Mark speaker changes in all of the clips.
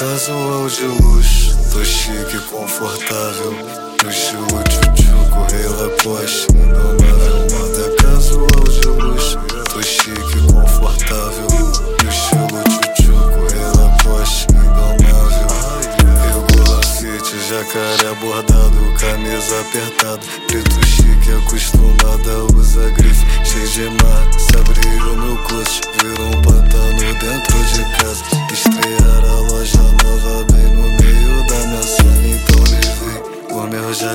Speaker 1: casual de luxo, tô chique e confortável. No estilo tchutchuco, rei Lacoste, indomável. Moda casual de luxo, tô chique e confortável. No estilo tchutchuco, rei Lacoste, indomável. Regula fit, jacaré bordado, camisa apertada. Preto chique, acostumada, usa grife, cheio de mar. Se abrir o meu clutch, virou um pantano dentro de casa. Estrear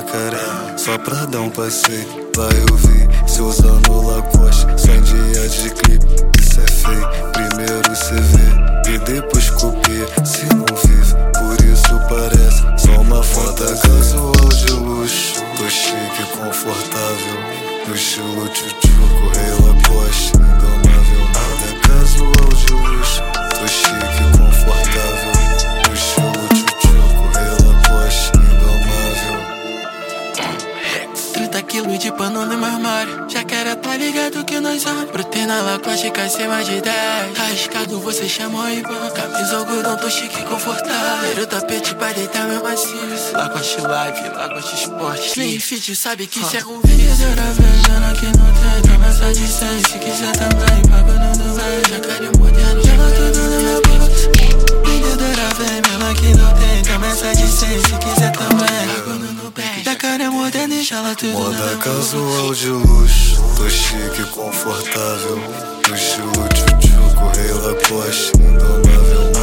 Speaker 1: jacaré só pra dar um passeio. Vai ouvir se usando Lacoste,
Speaker 2: 30 quilos de pano no meu armário. Jacaré tá ligado que nós somos. Brotei na lacoste com acima de 10. Arriscado você chamou e ban. Camisa algodão, tô chique e confortável. Era o tapete pra deitar meu maciço. Lacoste live, lacoste esporte. Slim fit, sabe que isso é um vício. Vendedora vejando que não tem. Promessa de 100, se quiser também. Gela tudo
Speaker 1: Moda casual de luxo, tô chique e confortável. No estilo tchutchuco, rei Lacoste, indomável.